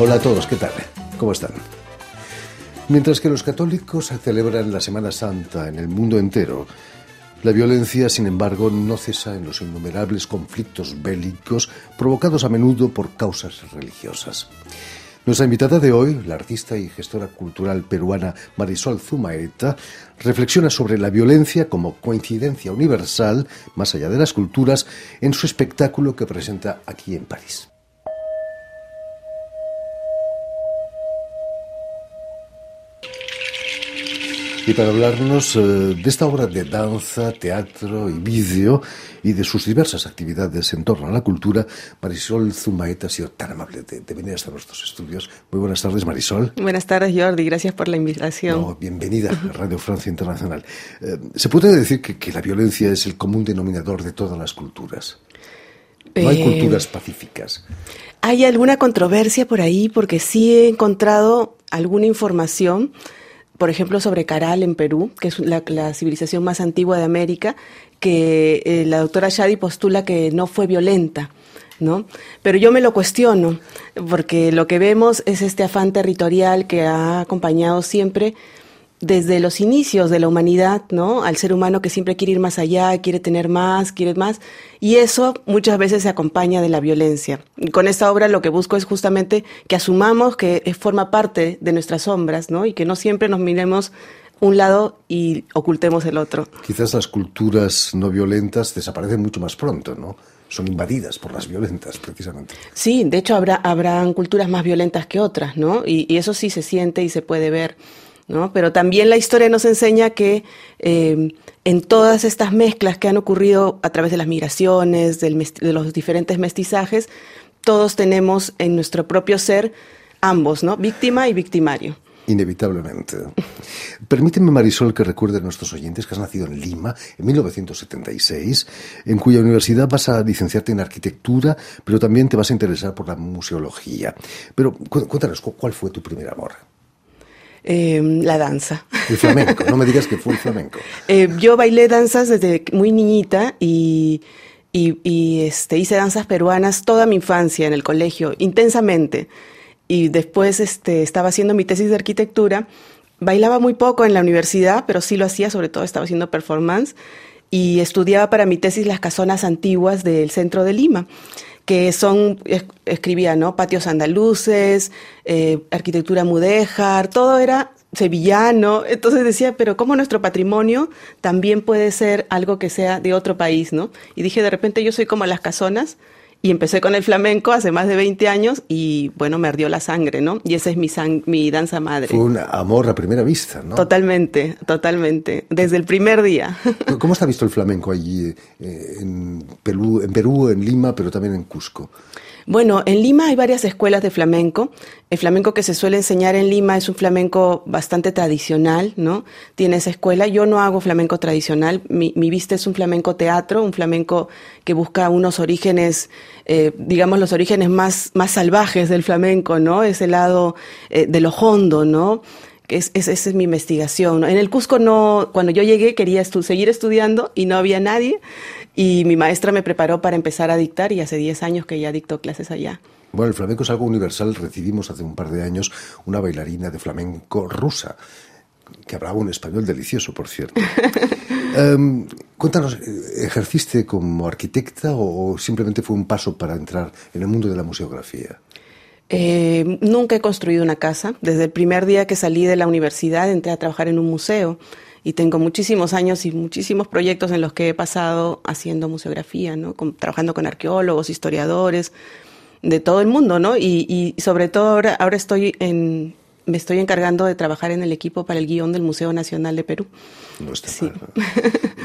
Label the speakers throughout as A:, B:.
A: Hola a todos, ¿qué tal? ¿Cómo están? Mientras que los católicos celebran la Semana Santa en el mundo entero, la violencia, sin embargo, no cesa en los innumerables conflictos bélicos provocados a menudo por causas religiosas. Nuestra invitada de hoy, la artista y gestora cultural peruana Marisol Zumaeta, reflexiona sobre la violencia como coincidencia universal, más allá de las culturas, en su espectáculo que presenta aquí en París. Y para hablarnos eh, de esta obra de danza, teatro y vídeo y de sus diversas actividades en torno a la cultura, Marisol Zumaeta ha sido tan amable de, venir hasta nuestros estudios. Muy buenas tardes, Marisol.
B: Buenas tardes, Jordi. Gracias por la invitación.
A: bienvenida a Radio Francia Internacional. Eh, ¿Se puede decir que, la violencia es el común denominador de todas las culturas? No hay eh, culturas pacíficas.
B: Hay alguna controversia por ahí porque sí he encontrado alguna información por ejemplo, sobre Caral en Perú, que es la, civilización más antigua de América, que eh, la doctora Shadi postula que no fue violenta. ¿No? Pero yo me lo cuestiono, porque lo que vemos es este afán territorial que ha acompañado siempre desde los inicios de la humanidad, ¿no? Al ser humano que siempre quiere ir más allá, quiere tener más, quiere más, y eso muchas veces se acompaña de la violencia. Y con esta obra lo que busco es justamente que asumamos que forma parte de nuestras sombras, ¿no? Y que no siempre nos miremos un lado y ocultemos el otro.
A: Quizás las culturas no violentas desaparecen mucho más pronto, ¿no? Son invadidas por las violentas, precisamente.
B: Sí, de hecho habrá, habrán culturas más violentas que otras, ¿no? y eso sí se siente y se puede ver. Pero también la historia nos enseña que eh, en todas estas mezclas que han ocurrido a través de las migraciones, de los diferentes mestizajes, todos tenemos en nuestro propio ser ambos, ¿no? Víctima y victimario.
A: Inevitablemente. Permíteme, Marisol, que recuerde a nuestros oyentes que has nacido en Lima en 1976, en cuya universidad vas a licenciarte en arquitectura, pero también te vas a interesar por la museología. Pero cuéntanos, ¿cuál fue tu primer amor?
B: Em, la danza.
A: El flamenco, no me digas que fue el flamenco.
B: Eh, yo bailé danzas desde muy niñita y, y, este, hice danzas peruanas toda mi infancia en el colegio, intensamente. Y después este, estaba haciendo mi tesis de arquitectura. Bailaba muy poco en la universidad, pero sí lo hacía, sobre todo estaba haciendo performance. Y estudiaba para mi tesis las casonas antiguas del centro de Lima que son, escribía, ¿no? Patios andaluces, eh, arquitectura mudéjar, todo era sevillano. Entonces decía, pero ¿cómo nuestro patrimonio también puede ser algo que sea de otro país, ¿no? Y dije, de repente yo soy como las casonas, y empecé con el flamenco hace más de 20 años y bueno, me ardió la sangre, ¿no? Y esa es mi, mi danza madre.
A: Fue un amor a primera vista, ¿no?
B: Totalmente, totalmente, desde el primer día.
A: ¿Cómo está visto el flamenco allí eh, en, Perú, en Perú, en Lima, pero también en Cusco?
B: Bueno, en Lima hay varias escuelas de flamenco. El flamenco que se suele enseñar en Lima es un flamenco bastante tradicional, ¿no? Tiene esa escuela. Yo no hago flamenco tradicional. Mi, mi vista es un flamenco teatro, un flamenco que busca unos orígenes, eh, digamos, los orígenes más, más salvajes del flamenco, ¿no? Ese lado eh, de lo hondo, ¿no? Es, esa es mi investigación. En el Cusco no, cuando yo llegué quería seguir estudiando y no había nadie. Y mi maestra me preparó para empezar a dictar y hace 10 años que ya dicto clases allá.
A: Bueno, el flamenco es algo universal. Recibimos hace un par de años una bailarina de flamenco rusa que hablaba un español delicioso, por cierto. Em, cuéntanos, ¿ejerciste como arquitecta o simplemente fue un paso para entrar en el mundo de la museografía?
B: Eh, nunca he construido una casa. Desde el primer día que salí de la universidad entré a trabajar en un museo y tengo muchísimos años y muchísimos proyectos en los que he pasado haciendo museografía, ¿no? trabajando con arqueólogos, historiadores de todo el mundo, ¿no? Y, sobre todo ahora, ahora estoy en, me estoy encargando de trabajar en el equipo para el guion del Museo Nacional de Perú.
A: No está sí.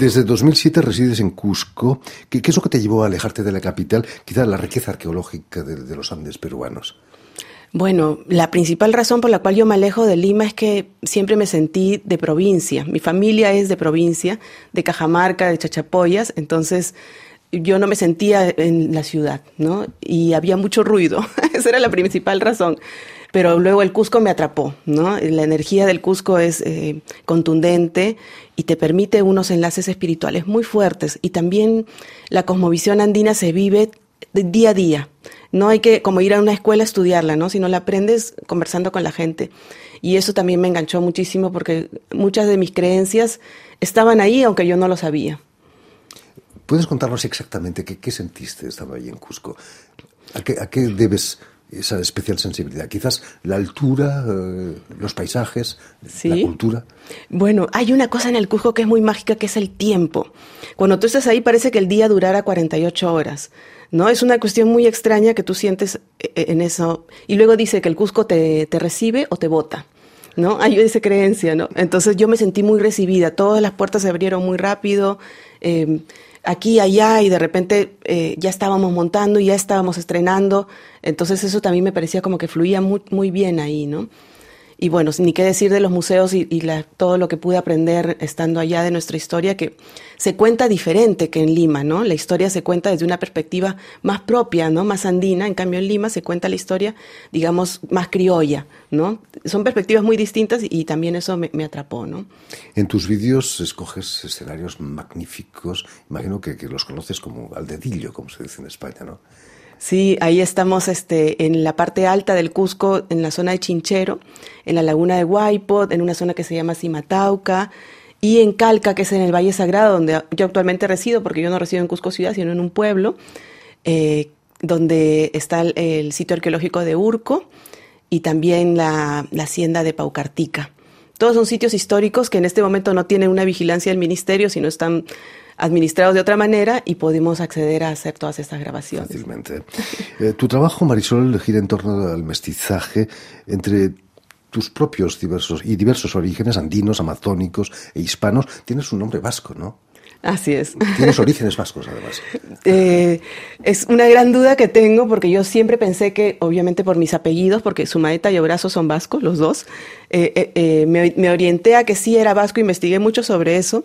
A: Desde 2007 resides en Cusco. ¿Qué, es lo que te llevó a alejarte de la capital? Quizá la riqueza arqueológica de los Andes peruanos.
B: Bueno, la principal razón por la cual yo me alejo de Lima es que siempre me sentí de provincia. Mi familia es de provincia, de Cajamarca, de Chachapoyas, entonces yo no me sentía en la ciudad, ¿no? Y había mucho ruido, esa era la principal razón. Pero luego el Cusco me atrapó, ¿no? La energía del Cusco es eh, contundente y te permite unos enlaces espirituales muy fuertes. Y también la cosmovisión andina se vive día a día. No hay que como ir a una escuela a estudiarla, ¿no? Sino la aprendes conversando con la gente. Y eso también me enganchó muchísimo porque muchas de mis creencias estaban ahí aunque yo no lo sabía.
A: ¿Puedes contarnos exactamente qué, sentiste estando ahí en Cusco? ¿A qué, a qué debes esa especial sensibilidad. Quizás la altura, eh, los paisajes, la cultura.
B: Bueno, hay una cosa en el Cusco que es muy mágica, que es el tiempo. Cuando tú estás ahí parece que el día durara 48 horas. ¿no? Es una cuestión muy extraña que tú sientes eh, eh, en eso. Y luego dice que el Cusco te, te recibe o te bota. ¿no? Hay esa creencia, ¿no? Entonces yo me sentí muy recibida, todas las puertas se abrieron muy rápido, eh, aquí, allá, y de repente eh, ya estábamos montando, y ya estábamos estrenando, entonces eso también me parecía como que fluía muy, muy bien ahí, ¿no? Y bueno, ni qué decir de los museos y, todo lo que pude aprender estando allá de nuestra historia, que se cuenta diferente que en Lima, ¿no? La historia se cuenta desde una perspectiva más propia, ¿no? Más andina. En cambio, en Lima se cuenta la historia, digamos, más criolla, ¿no? Son perspectivas muy distintas y, también eso me, atrapó, ¿no?
A: En tus vídeos escoges escenarios magníficos. Imagino que, que los conoces como al dedillo, como se dice en España, ¿no?
B: Sí, ahí estamos este, en la parte alta del Cusco, en la zona de Chinchero, en la laguna de Huaypot, en una zona que se llama Cimatauca, y en Calca, que es en el Valle Sagrado, donde yo actualmente resido, porque yo no resido en Cusco ciudad, sino en un pueblo, eh, donde está el, sitio arqueológico de Urco y también la, la hacienda de Paucartica. Todos son sitios históricos que en este momento no tienen una vigilancia del ministerio, sino están administrados de otra manera y pudimos acceder a hacer todas estas grabaciones.
A: Fácilmente. Eh, tu trabajo, Marisol, gira en torno al mestizaje entre tus propios diversos y diversos orígenes andinos, amazónicos e hispanos. Tienes un nombre vasco, ¿no?
B: Así es.
A: Tienes orígenes vascos, además.
B: Eh, es una gran duda que tengo porque yo siempre pensé que, obviamente por mis apellidos, porque Sumaeta y Obrazo son vascos, los dos, eh, me, me, orienté a que sí era vasco, investigué mucho sobre eso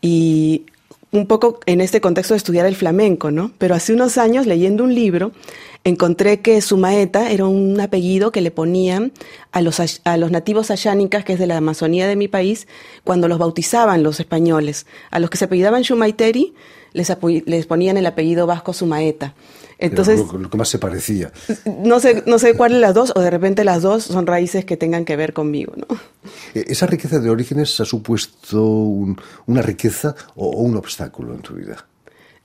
B: y un poco en este contexto de estudiar el flamenco, ¿no? Pero hace unos años, leyendo un libro, encontré que Sumaeta era un apellido que le ponían a los, a los nativos ayánicas, que es de la Amazonía de mi país, cuando los bautizaban los españoles. A los que se apellidaban Shumaiteri, les, les ponían el apellido vasco Sumaeta. Entonces,
A: lo, que más se parecía.
B: No sé, no sé cuál de las dos, o de repente las dos son raíces que tengan que ver conmigo, ¿no?
A: E, ¿Esa riqueza de orígenes ha supuesto una riqueza o, un obstáculo en tu vida?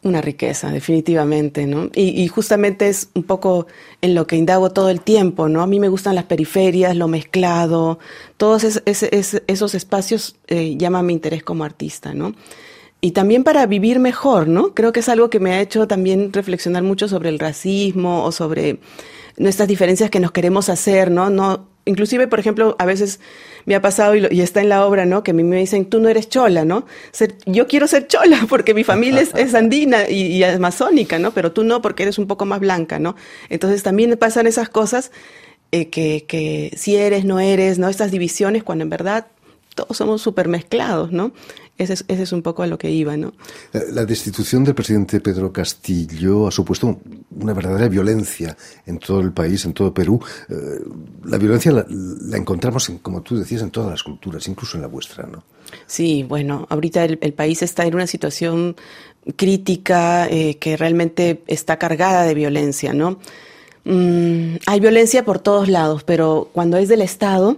B: Una riqueza, definitivamente, ¿no? Y, justamente es un poco en lo que indago todo el tiempo, ¿no? A mí me gustan las periferias, lo mezclado, todos esos espacios eh, llaman mi interés como artista, ¿no? y también para vivir mejor, ¿no? Creo que es algo que me ha hecho también reflexionar mucho sobre el racismo o sobre nuestras diferencias que nos queremos hacer, ¿no? No, inclusive, por ejemplo, a veces me ha pasado y, está en la obra, ¿no? Que a mí me dicen, tú no eres chola, ¿no? yo quiero ser chola porque mi familia es, andina y, amazónica, ¿no? Pero tú no porque eres un poco más blanca, ¿no? Entonces también pasan esas cosas eh, que, que si eres, no eres, ¿no? Estas divisiones cuando en verdad todos somos súper mezclados, ¿no? Ese es, ese es, un poco a lo que iba, ¿no?
A: La destitución del presidente Pedro Castillo ha supuesto una verdadera violencia en todo el país, en todo Perú. Eh, la violencia la, encontramos, en, como tú decías, en todas las culturas, incluso en la vuestra, ¿no?
B: Sí, bueno, ahorita el, país está en una situación crítica eh, que realmente está cargada de violencia, ¿no? Mm, hay violencia por todos lados, pero cuando es del Estado,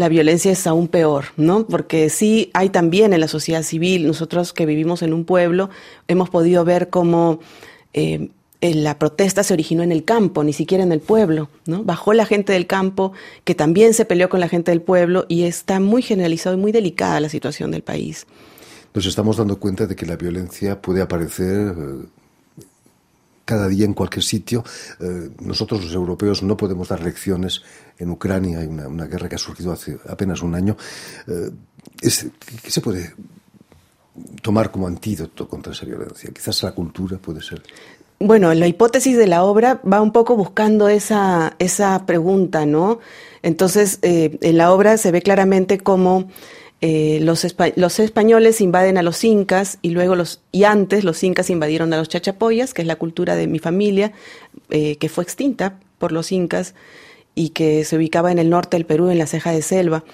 B: la violencia es aún peor, ¿no? Porque sí hay también en la sociedad civil, nosotros que vivimos en un pueblo, hemos podido ver cómo eh, la protesta se originó en el campo, ni siquiera en el pueblo, ¿no? Bajó la gente del campo, que también se peleó con la gente del pueblo, y está muy generalizado y muy delicada la situación del país.
A: Nos estamos dando cuenta de que la violencia puede aparecer eh, cada día en cualquier sitio. Eh, nosotros los europeos no podemos dar lecciones. En Ucrania hay una, guerra que ha surgido hace apenas un año. Eh, ¿Qué se puede tomar como antídoto contra esa violencia? Quizás la cultura puede ser.
B: Bueno, la hipótesis de la obra va un poco buscando esa, esa pregunta, ¿no? Entonces, eh, en la obra se ve claramente cómo eh, los, los, españoles invaden a los incas y luego los y antes los incas invadieron a los chachapoyas, que es la cultura de mi familia, eh, que fue extinta por los incas. y que se ubicaba en el norte del Perú, en la ceja de selva.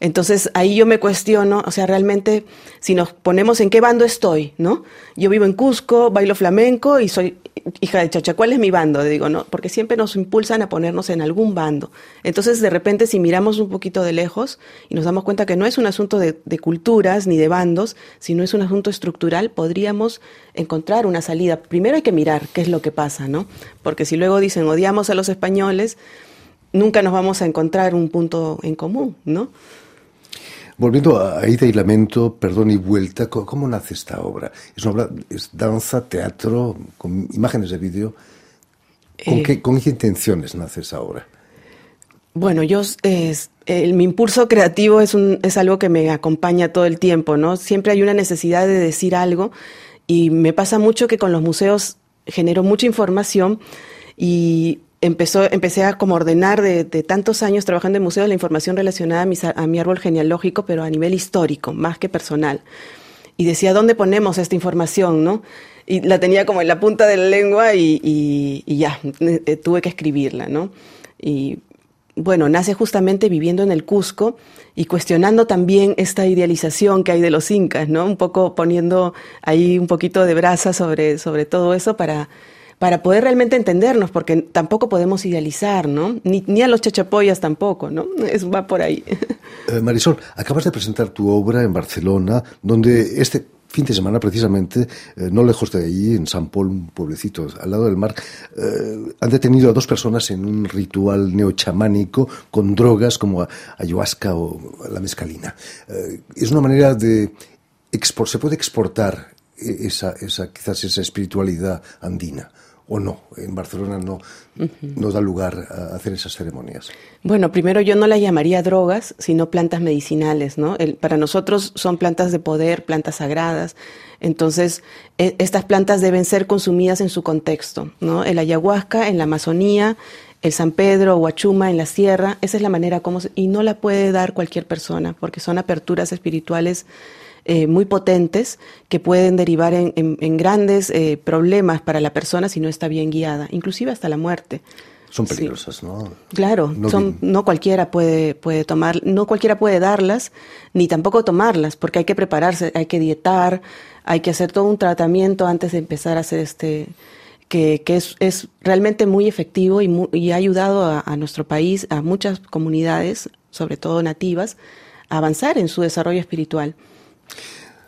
B: Entonces ahí yo me cuestiono, o sea, realmente si nos ponemos en qué bando estoy, ¿no? Yo vivo en Cusco, bailo flamenco y soy hija de Chacha, ¿cuál es mi bando? Digo, no, porque siempre nos impulsan a ponernos en algún bando. Entonces, de repente, si miramos un poquito de lejos y nos damos cuenta que no es un asunto de, de culturas ni de bandos, sino es un asunto estructural, podríamos encontrar una salida. Primero hay que mirar qué es lo que pasa, ¿no? Porque si luego dicen odiamos a los españoles, nunca nos vamos a encontrar un punto en común, ¿no?
A: Volviendo a Ida y Lamento, Perdón y Vuelta, ¿cómo nace esta obra? ¿Es una obra, es danza, teatro, con imágenes de vídeo? ¿Con, qué, ¿Con qué intenciones nace esa obra?
B: Bueno, yo, es, el, mi impulso creativo es, un, es algo que me acompaña todo el tiempo, ¿no? Siempre hay una necesidad de decir algo y me pasa mucho que con los museos genero mucha información y empezó, empecé a como ordenar de, tantos años trabajando en museos la información relacionada a mi, a mi árbol genealógico, pero a nivel histórico, más que personal. Y decía, ¿dónde ponemos esta información? ¿no? Y la tenía como en la punta de la lengua y, y, ya, eh, tuve que escribirla. ¿no? Y bueno, nace justamente viviendo en el Cusco y cuestionando también esta idealización que hay de los incas, ¿no? Un poco poniendo ahí un poquito de brasa sobre, sobre todo eso para para poder realmente entendernos, porque tampoco podemos idealizar, ¿no? Ni, a los chachapoyas tampoco, ¿no? Eso va por ahí.
A: Eh, Marisol, acabas de presentar tu obra en Barcelona, donde este fin de semana precisamente, eh, no lejos de allí, en San Paul, un pueblecito al lado del mar, eh, han detenido a dos personas en un ritual neochamánico con drogas como ayahuasca o la mescalina. es una manera de... se puede exportar esa, esa, quizás esa espiritualidad andina o no. En Barcelona no, da lugar a hacer esas ceremonias.
B: Bueno, primero yo no las llamaría drogas, sino plantas medicinales, ¿no? para nosotros son plantas de poder, plantas sagradas. Entonces, e, estas plantas deben ser consumidas en su contexto, ¿no? El ayahuasca en la Amazonía, el San Pedro o Achuma en la sierra, esa es la manera como... y no la puede dar cualquier persona, porque son aperturas espirituales eh, muy potentes que pueden derivar en, grandes eh, problemas para la persona si no está bien guiada, inclusive hasta la muerte.
A: Son peligrosas, ¿no?
B: Claro, no, son, no cualquiera puede, puede tomar, no cualquiera puede darlas, ni tampoco tomarlas, porque hay que prepararse, hay que dietar, hay que hacer todo un tratamiento antes de empezar a hacer este, que, que es, es, realmente muy efectivo y, y ha ayudado a, a, nuestro país, a muchas comunidades, sobre todo nativas, a avanzar en su desarrollo espiritual.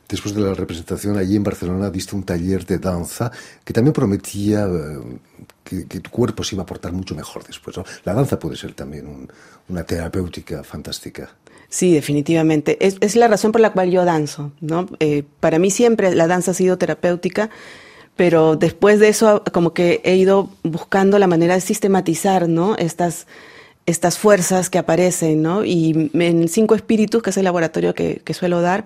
A: Después de la representación allí en Barcelona diste un taller de danza que también prometía eh, que, tu cuerpo se iba a portar mucho mejor después. La danza puede ser también una terapéutica fantástica.
B: Sí, definitivamente. Es, la razón por la cual yo danzo. ¿no? Eh, para mí siempre la danza ha sido terapéutica, pero después de eso como que he ido buscando la manera de sistematizar ¿no? estas estas fuerzas que aparecen, ¿no? Y en Cinco Espíritus, que es el laboratorio que, suelo dar,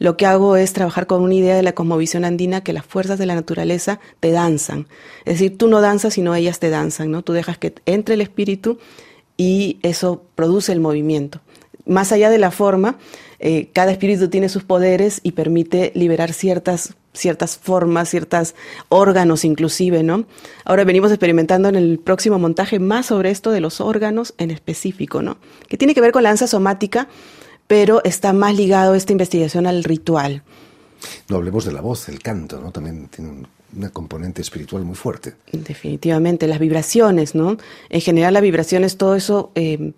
B: lo que hago es trabajar con una idea de la cosmovisión andina que las fuerzas de la naturaleza te danzan. Es decir, tú no danzas, sino ellas te danzan, ¿no? Tú dejas que entre el espíritu y eso produce el movimiento. Más allá de la forma, eh, cada espíritu tiene sus poderes y permite liberar ciertas ciertas formas, ciertos órganos inclusive, ¿no? Ahora venimos experimentando en el próximo montaje más sobre esto de los órganos en específico, ¿no? Que tiene que ver con la danza somática, pero está más ligado esta investigación al ritual.
A: No hablemos de la voz, el canto, ¿no? También tiene una componente espiritual muy fuerte.
B: Definitivamente, las vibraciones, ¿no? En general las vibraciones, todo eso eh,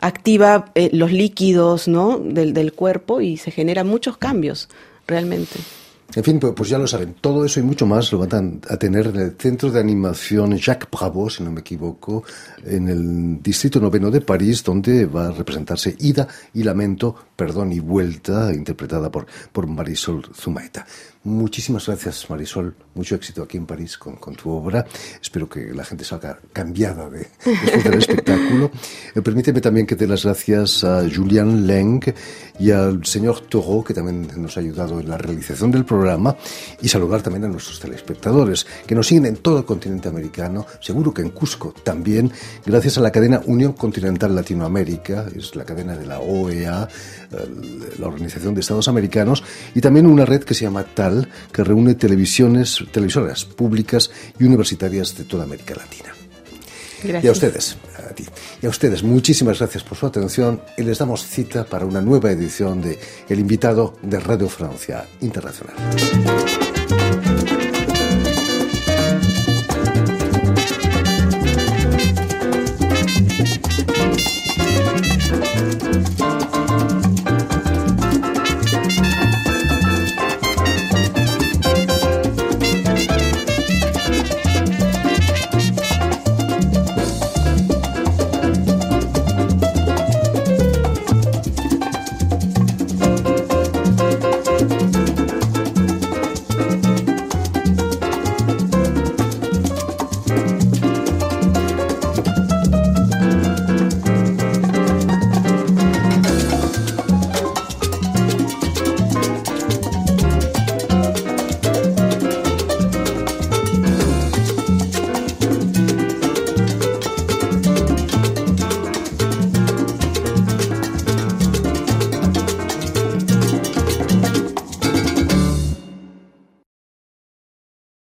B: activa eh, los líquidos, ¿no? Del, del cuerpo y se generan muchos cambios, realmente.
A: En fin, pues, pues ya lo saben, todo eso y mucho más lo van a tener en el Centro de Animación Jacques Bravo, si no me equivoco, en el Distrito Noveno de París, donde va a representarse Ida y Lamento, Perdón y Vuelta, interpretada por, por Marisol Zumaeta. Muchísimas gracias, Marisol. Mucho éxito aquí en París con, tu obra. Espero que la gente salga cambiada de, después del espectáculo. Eh, permíteme también que dé las gracias a Julian Leng y al señor Toro, que también nos ha ayudado en la realización del programa, y saludar también a nuestros telespectadores, que nos siguen en todo el continente americano, seguro que en Cusco también, gracias a la cadena Unión Continental Latinoamérica, es la cadena de la OEA, eh, la Organización de Estados Americanos, y también una red que se llama TAL que reúne televisiones, televisoras públicas y universitarias de toda América Latina.
B: Gracias.
A: Y a ustedes, a ti. Y a ustedes, muchísimas gracias por su atención y les damos cita para una nueva edición de El invitado de Radio Francia Internacional.